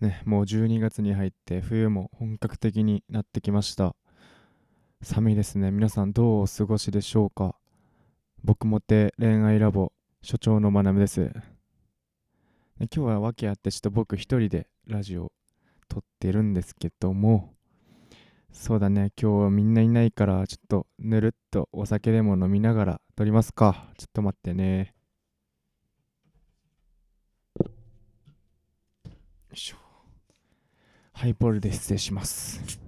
ね、もう12月に入って冬も本格的になってきました。寒いですね。皆さんどうお過ごしでしょうか？僕もて恋愛ラボ所長のまなむです。ね今日は訳あってちょっと僕一人でラジオ撮ってるんですけども、そうだね、今日はみんないないからちょっとぬるっとお酒でも飲みながら撮りますか。ちょっと待ってね。よいしょ。ハイボールで失礼します。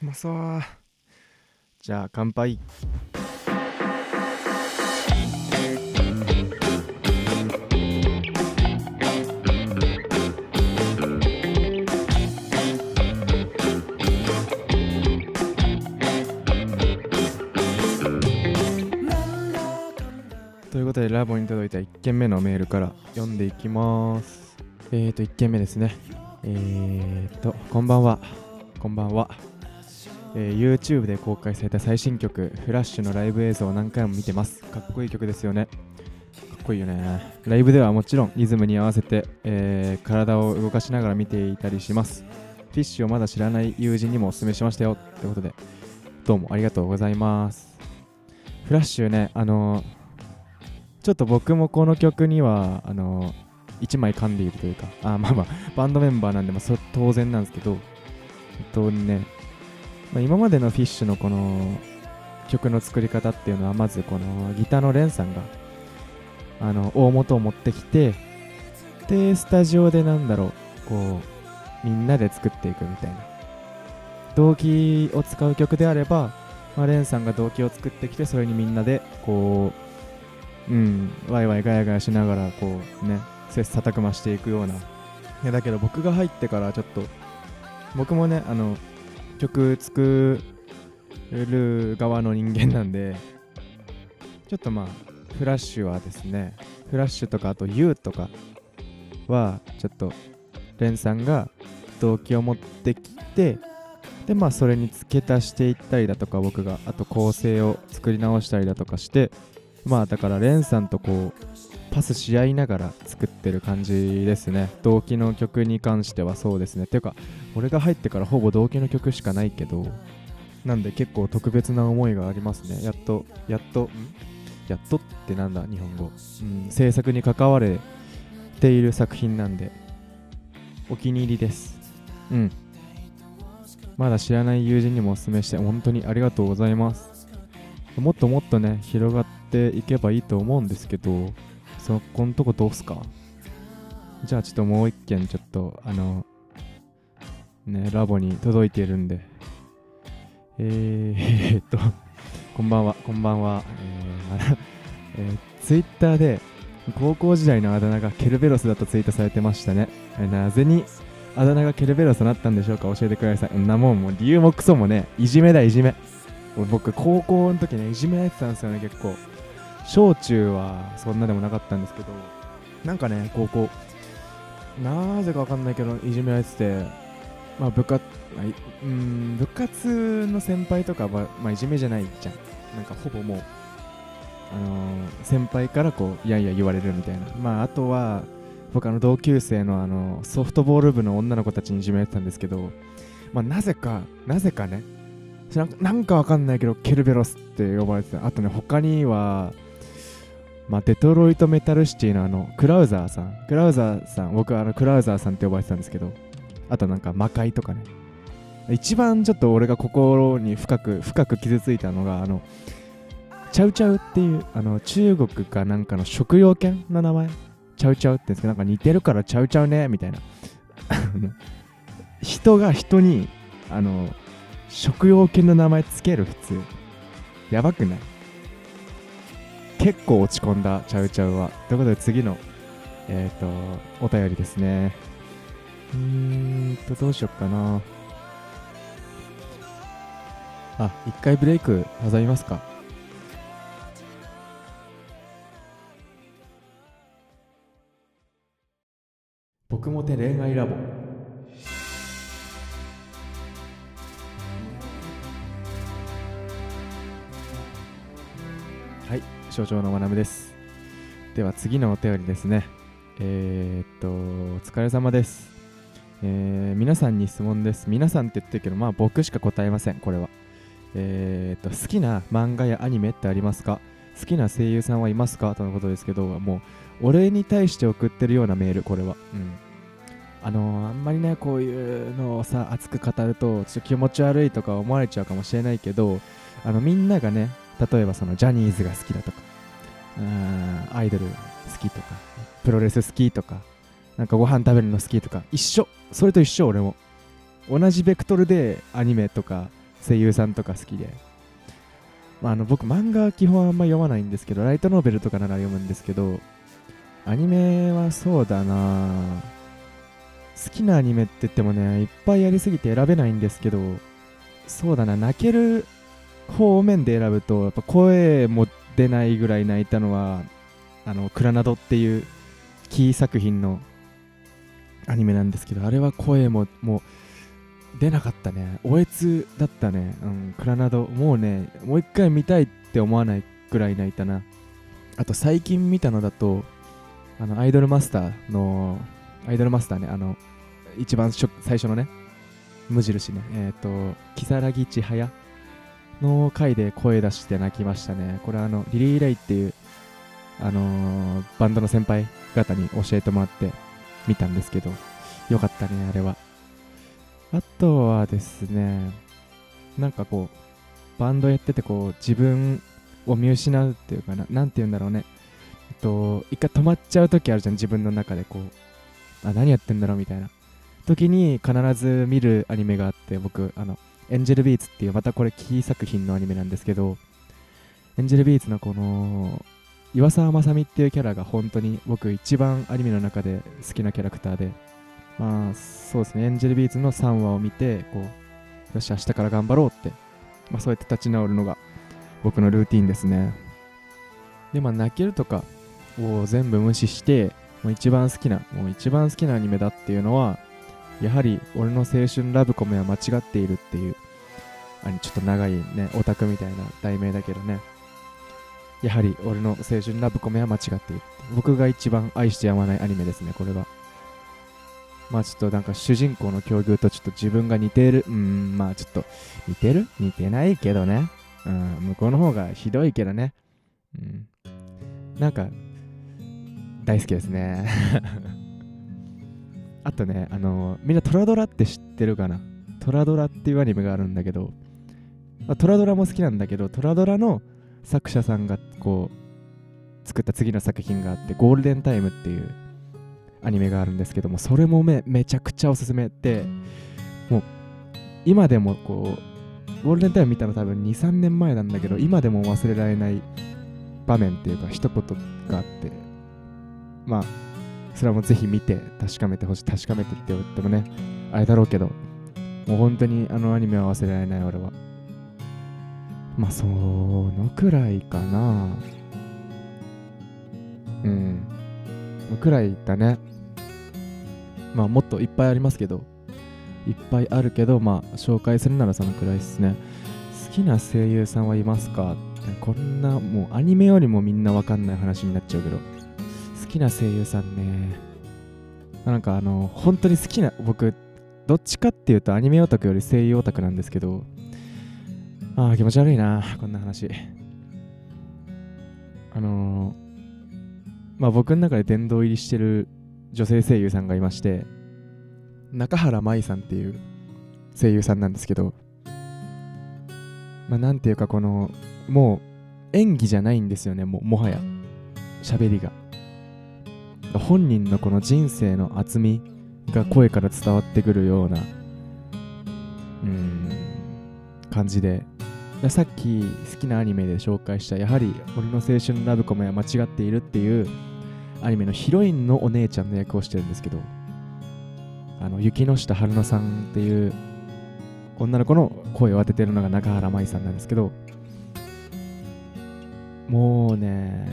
うまそう。じゃあ乾杯。ということでラボに届いた1件目のメールから読んでいきます。えーと1件目ですね。えーとこんばんは。こんばんは。えー YouTube で公開された最新曲「フラッシュのライブ映像を何回も見てますかっこいい曲ですよねかっこいいよねライブではもちろんリズムに合わせて、えー体を動かしながら見ていたりしますフィッシュをまだ知らない友人にもお勧めしましたよってことでどうもありがとうございますフラッシュねあのーちょっと僕もこの曲にはあの1枚噛んでいるというかあまあまあバンドメンバーなんで、まあ、そ当然なんですけど本当にねまあ、今までのフィッシュのこの曲の作り方っていうのはまずこのギターのレンさんがあの大元を持ってきてでスタジオでなんだろうこうみんなで作っていくみたいな。動機を使う曲であれば、まあ、レンさんが動機を作ってきてそれにみんなでこううんワイワイガヤガヤしながらこうね切磋琢磨していくような。いやだけど僕が入ってからちょっと僕もねあの曲作る側の人間なんでちょっとまあフラッシュはですねフラッシュとかあと YOU とかはちょっとレンさんが動機を持ってきてでまあそれに付け足していったりだとか僕があと構成を作り直したりだとかしてまあだからレンさんとこうパスし合いながら作ってる感じですね。動機の曲に関してはそうですね。ていうか俺が入ってからほぼ同期の曲しかないけどなんで結構特別な思いがありますね。やっとやっとやっとってなんだ日本語、うん、制作に関われている作品なんでお気に入りです。うん。まだ知らない友人にもお勧めして本当にありがとうございます。もっともっとね広がっていけばいいと思うんですけどそこんとこどうすか？じゃあちょっともう一件ちょっとあのね、ラボに届いているんで。えー、っと、こんばんは、こんばんは。えー、えー、ツイッターで、高校時代のあだ名がケルベロスだとツイートされてましたね。えーなぜにあだ名がケルベロスとなったんでしょうか教えてください。んなもん、もう理由もクソもね、いじめだ、いじめ。僕、高校の時ね、いじめられてたんですよね、結構。小中はそんなでもなかったんですけど、なんかね、高校、なぜかわかんないけど、いじめられてて、まあ部活、まあうん、部活の先輩とかは、まあ、いじめじゃないじゃん。なんかほぼもう、あのー先輩からこう、いやいや言われるみたいな。まああとは、僕あの同級生のあのソフトボール部の女の子たちにいじめられてたんですけど、まあなぜか、なぜかね、なんかなんかわかんないけど、ケルベロスって呼ばれてた。あとね、他には、まあ、デトロイトメタルシティのあの、クラウザーさん。クラウザーさん、僕はあの、クラウザーさんって呼ばれてたんですけど、あとなんか魔界とかね一番ちょっと俺が心に深く深く傷ついたのがあのチャウチャウっていうあの中国かなんかの食用犬の名前チャウチャウって言うんですけどなんか似てるからチャウチャウねみたいな人が人にあの食用犬の名前つける普通。やばくない？結構落ち込んだチャウチャウは。ということで次のえっ、とお便りですね。うーんと、どうしよっかな。あ、一回ブレイク挟みますか。僕もて恋愛ラボ。はい所長のまなぶです。では次のお便りですね。えー、っとお疲れ様です。えー、皆さんに質問です。皆さんって言ってるけどまあ僕しか答えませんこれは。えー、っと好きな漫画やアニメってありますか？好きな声優さんはいますか？とのことですけどもう俺に対して送ってるようなメールこれは。うん。あのー、あんまりねこういうのをさ熱く語るとちょっと気持ち悪いとか思われちゃうかもしれないけどあのみんながね例えばそのジャニーズが好きだとかうんアイドル好きとかプロレス好きとかなんかご飯食べるの好きとか一緒それと一緒俺も。同じベクトルでアニメとか声優さんとか好きで。まあ、あの僕漫画は基本あんま読まないんですけどライトノーベルとかなら読むんですけどアニメはそうだな。好きなアニメって言ってもねいっぱいやりすぎて選べないんですけどそうだな泣ける方面で選ぶとやっぱ声も出ないぐらい泣いたのはあのクラナドっていうキー作品のアニメなんですけどあれは声ももう出なかったね。おえつだったね。うん、クラナド。もうね、もう一回見たいって思わないくらい泣いたな。あと最近見たのだと、あの、アイドルマスターの、アイドルマスターね、あの、一番最初のね、無印ね、えっ、ー、と、如月千早の回で声出して泣きましたね。これあの、リリー・レイっていう、あのー、バンドの先輩方に教えてもらって見たんですけど、よかったね、あれは。あとはですね、なんかこう、バンドやっててこう、自分を見失うっていうかな、なんて言うんだろうね。えっと、一回止まっちゃう時あるじゃん、自分の中でこう、あ、何やってんだろうみたいな。時に必ず見るアニメがあって、僕、あの、エンジェルビーツっていう、またこれキー作品のアニメなんですけど、エンジェルビーツのこの、岩沢雅美っていうキャラが本当に僕一番アニメの中で好きなキャラクターで、まあ、そうですね、エンジェルビーツの3話を見て、こう、よし、明日から頑張ろうって、まあ、そうやって立ち直るのが僕のルーティンですね。で、まあ、泣けるとかを全部無視して、もう一番好きな、もう一番好きなアニメだっていうのは、やはり俺の青春ラブコメは間違っているっていう、あちょっと長いね、オタクみたいな題名だけどね。やはり俺の青春ラブコメは間違っている。僕が一番愛してやまないアニメですね、これは。まあちょっとなんか主人公の境遇とちょっと自分が似ている。うん、まあちょっと似てる？似てないけどね。うん、向こうの方がひどいけどね。うん。なんか、大好きですね。あとね、あのみんなトラドラって知ってるかな？トラドラっていうアニメがあるんだけど、まあ、トラドラも好きなんだけど、トラドラの作者さんがこう、作った次の作品があって、ゴールデンタイムっていうアニメがあるんですけどもそれもめめちゃくちゃおすすめでもう今でもこうゴールデンタイム見たの多分23年前なんだけど今でも忘れられない場面っていうか一言があってまあそれはもうぜひ見て確かめてほしい確かめてって言ってもねあれだろうけどもう本当にあのアニメは忘れられない俺は。まあそのくらいかな。うん。くらいだね。まあもっといっぱいありますけどいっぱいあるけどまあ紹介するならそのくらいですね。好きな声優さんはいますか？こんなもうアニメよりもみんなわかんない話になっちゃうけど。好きな声優さんね。なんかあの本当に好きな僕どっちかっていうとアニメオタクより声優オタクなんですけど。ああ気持ち悪いなこんな話。あの、まあ僕の中で殿堂入りしてる女性声優さんがいまして中原舞さんっていう声優さんなんですけど。まあなんていうかこのもう演技じゃないんですよねももはや。喋りが。本人のこの人生の厚みが声から伝わってくるようなうん感じでさっき好きなアニメで紹介したやはり俺の青春ラブコメは間違っているっていうアニメのヒロインのお姉ちゃんの役をしてるんですけど、あの、雪下春乃さんっていう女の子の声を当ててるのが中原舞さんなんですけど、もうね、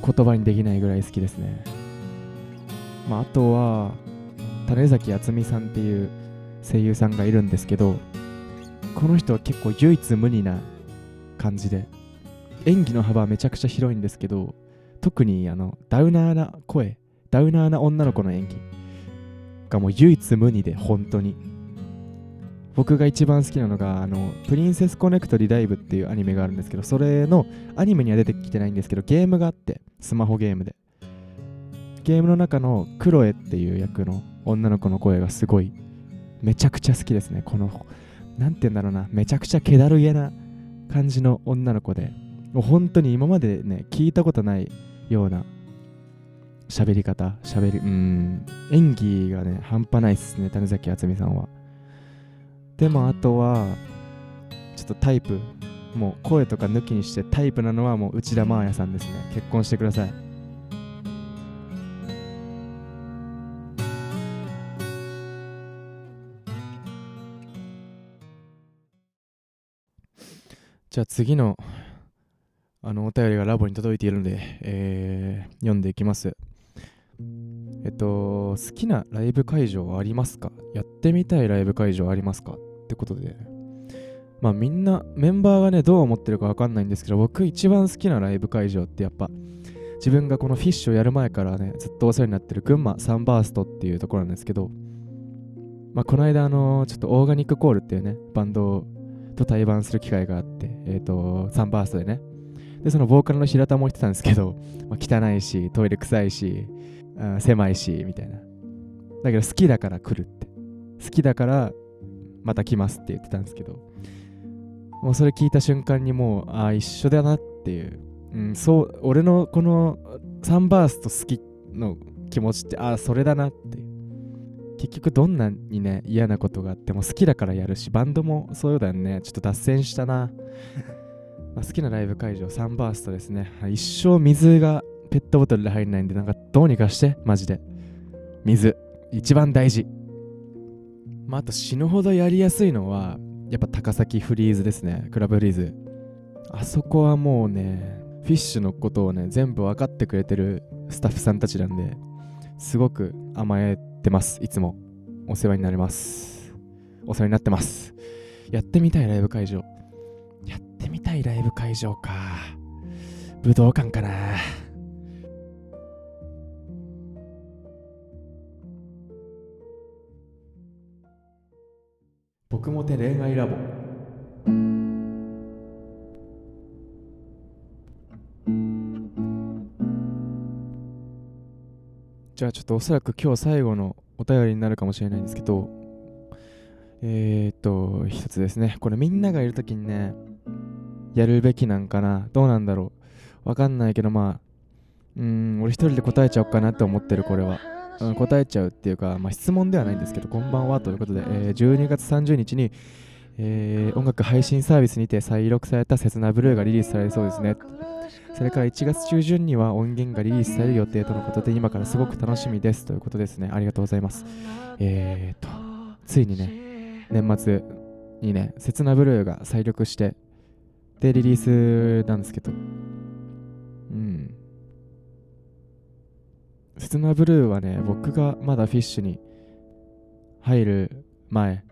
言葉にできないぐらい好きですね。まあ、あとは種崎敦美さんっていう声優さんがいるんですけどこの人は結構唯一無二な感じで演技の幅はめちゃくちゃ広いんですけど特にあのダウナーな声ダウナーな女の子の演技がもう唯一無二で本当に僕が一番好きなのがあのプリンセスコネクトリダイブっていうアニメがあるんですけどそれのアニメには出てきてないんですけどゲームがあってスマホゲームで。ゲームの中のクロエっていう役の女の子の声がすごいめちゃくちゃ好きですね。この何て言うんだろうなめちゃくちゃ気だるげな感じの女の子で。もう本当に今までね聞いたことないような喋り方喋りうん演技がね半端ないっすね種崎敦美さんは。でもあとはちょっとタイプもう声とか抜きにしてタイプなのはもう内田真彩さんですね。結婚してください。じゃあ次のあのお便りがラボに届いているので、えー、読んでいきます。えっと、好きなライブ会場はありますか？やってみたいライブ会場ありますか？ってことで、まあみんな、メンバーがね、どう思ってるかわかんないんですけど、僕一番好きなライブ会場ってやっぱ、自分がこのフィッシュをやる前からね、ずっとお世話になってる群馬サンバーストっていうところなんですけど、まあこの間あの、ちょっとオーガニックコールっていうね、バンドと対バンする機会があって、えっ、と、サンバーストでね。で、そのボーカルの平田も言ってたんですけど、まあ、汚いし、トイレ臭いし、あ狭いし、みたいな。だけど好きだから来るって。好きだからまた来ますって言ってたんですけど、もうそれ聞いた瞬間にもう、ああ、一緒だなっていう。うん、そう、俺のこのサンバースト好きの気持ちって、ああ、それだなって。結局どんなにね嫌なことがあっても好きだからやるしバンドもそうだよね。ちょっと脱線したな。ま好きなライブ会場サンバーストですね。一生水がペットボトルで入んないんでなんかどうにかしてマジで。水一番大事。まああと死ぬほどやりやすいのはやっぱ高崎フリーズですねクラブフリーズあそこはもうねフィッシュのことをね全部分かってくれてるスタッフさんたちなんですごく甘えてます。いつも。お世話になります。お世話になってます。やってみたいライブ会場。やってみたいライブ会場か。武道館かな。僕もて恋愛ラボ。じゃあちょっとおそらく今日最後のお便りになるかもしれないんですけど、えー、っと、一つですね。これみんながいるときにね、やるべきなんかな？どうなんだろう？わかんないけど、まあ、うん、俺一人で答えちゃおうかなって思ってる、これは。うん、答えちゃうっていうか、まあ、質問ではないんですけど、こんばんはということで、えー、12月30日に、えー、音楽配信サービスにて再録された「切なブルー」がリリースされそうですね。それから1月中旬には音源がリリースされる予定とのことで今からすごく楽しみですということですね。ありがとうございます。えーと、ついにね、年末にね、切なブルーが再録して、で、リリースなんですけど、うん。切なブルーはね、僕がまだフィッシュに入る前、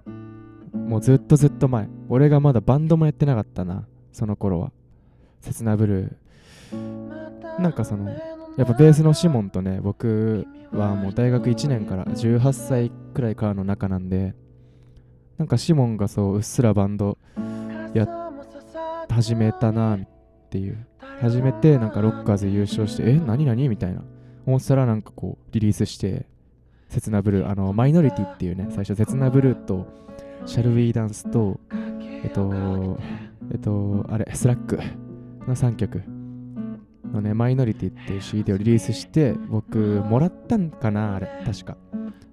もうずっとずっと前、俺がまだバンドもやってなかったな、その頃は。切なブルーなんかそのやっぱベースのシモンとね僕はもう大学1年から18歳くらいからの仲なんでなんかシモンがそううっすらバンドや始めたなっていう始めてなんかロッカーズで優勝してえ何何みたいな思ってたらなんかこうリリースして「切なブルー」あのマイノリティっていうね最初「切なブルー」と「シャルウィーダンスと」えっとえっとあれスラックの3曲のね、マイノリティっていう CD をリリースして、僕、もらったんかなあれ、確か。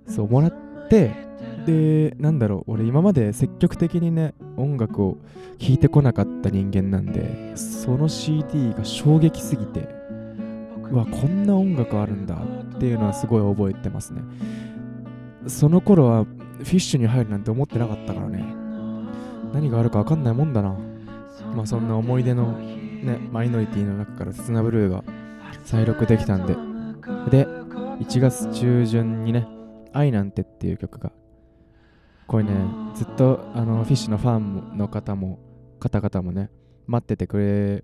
そう、もらって、で、なんだろう、俺今まで積極的にね、音楽を聴いてこなかった人間なんで、その CD が衝撃すぎて、うわ、こんな音楽あるんだっていうのはすごい覚えてますね。その頃はフィッシュに入るなんて思ってなかったからね。何があるか分かんないもんだな。まあそんな思い出のね、マイノリティの中から切なブルーが再録できたんで。で、1月中旬にね「愛なんて」っていう曲がこれねずっとあのフィッシュのファンの方も方々もね待っててくれ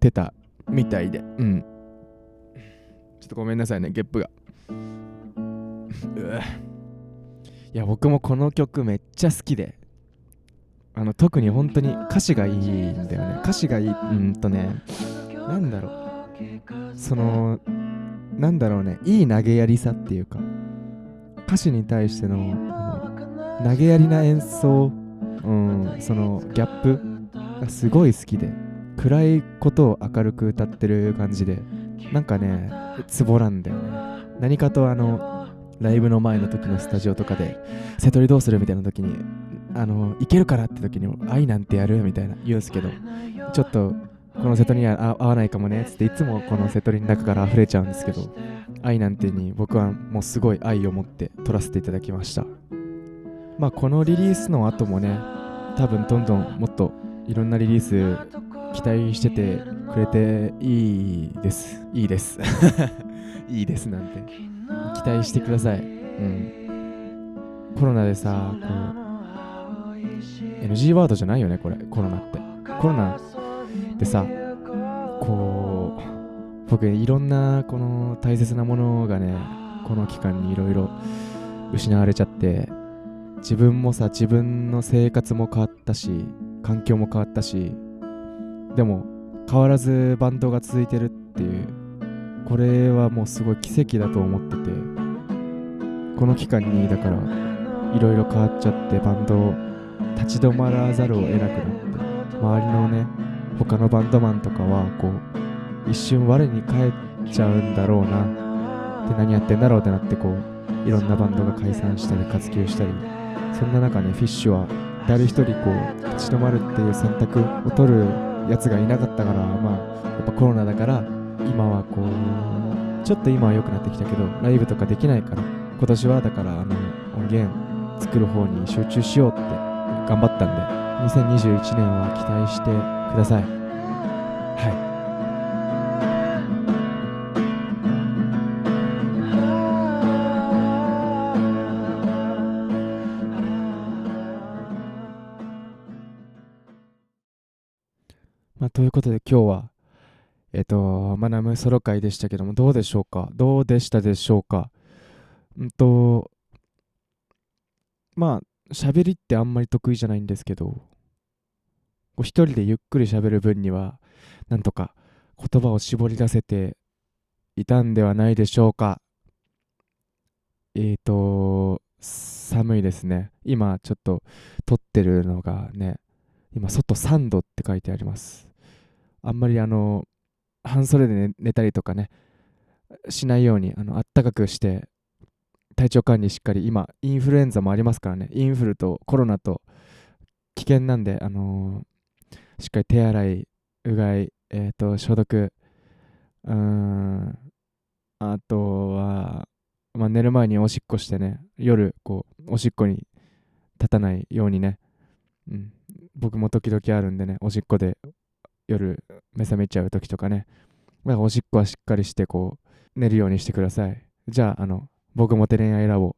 てたみたいでうんちょっとごめんなさいねゲップが。いや僕もこの曲めっちゃ好きで。あの特に本当に歌詞がいいんだよね。歌詞がいいうんとねなんだろう。そのなんだろうね。いい投げやりさっていうか。歌詞に対しての投げやりな演奏、うん、そのギャップがすごい好きで。暗いことを明るく歌ってる感じで。なんかねツボなんだよね。何かとあのライブの前の時のスタジオとかで瀬戸りどうするみたいな時にあのいけるからって時に愛なんてやるみたいな言うんですけどちょっとこの瀬戸には合わないかもねっつっていつもこの瀬戸りの中から溢れちゃうんですけど愛なんてに僕はもうすごい愛を持って撮らせていただきました。まあこのリリースの後もね多分どんどんもっといろんなリリース期待しててくれていいです。いいです。いいですなんて。期待してください。うん。コロナでさこう NG ワードじゃないよねこれ。コロナって。コロナでさこう僕いろんなこの大切なものがねこの期間にいろいろ失われちゃって自分もさ自分の生活も変わったし環境も変わったしでも変わらずバンドが続いてるっていうこれはもうすごい奇跡だと思っててこの期間にだからいろいろ変わっちゃってバンドを立ち止まらざるを得なくなって周りのね他のバンドマンとかはこう一瞬我に返っちゃうんだろうなって何やってんだろうってなってこういろんなバンドが解散したり活休したりそんな中ねフィッシュは誰一人こう立ち止まるっていう選択を取るやつがいなかったからまあやっぱコロナだから今はこうちょっと今は良くなってきたけどライブとかできないから今年はだからあの音源作る方に集中しようって頑張ったんで2021年は期待してくださいはい。ということで今日はえっ、と、マナムソロ会でしたけども、どうでしょうか？どうでしたでしょうか？うんと、まあ、喋りってあんまり得意じゃないんですけど、こう一人でゆっくり喋る分には、なんとか言葉を絞り出せていたんではないでしょうか？えーと、寒いですね。今ちょっと撮ってるのがね、今外3度って書いてあります。あんまりあの、半袖で寝たりとかね、しないように、あの、あったかくして体調管理しっかり今インフルエンザもありますからねインフルとコロナと危険なんであのー、しっかり手洗いうがいえ、ー、と消毒うんあとは、まあ、寝る前におしっこしてね夜こうおしっこに立たないようにね、うん、僕も時々あるんでねおしっこで夜目覚めちゃう時とかねだからおしっこはしっかりしてこう寝るようにしてくださいじゃああの僕もテ恋愛ラボ、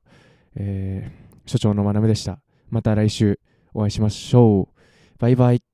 えー、所長のまなめでした。また来週お会いしましょう。バイバイ。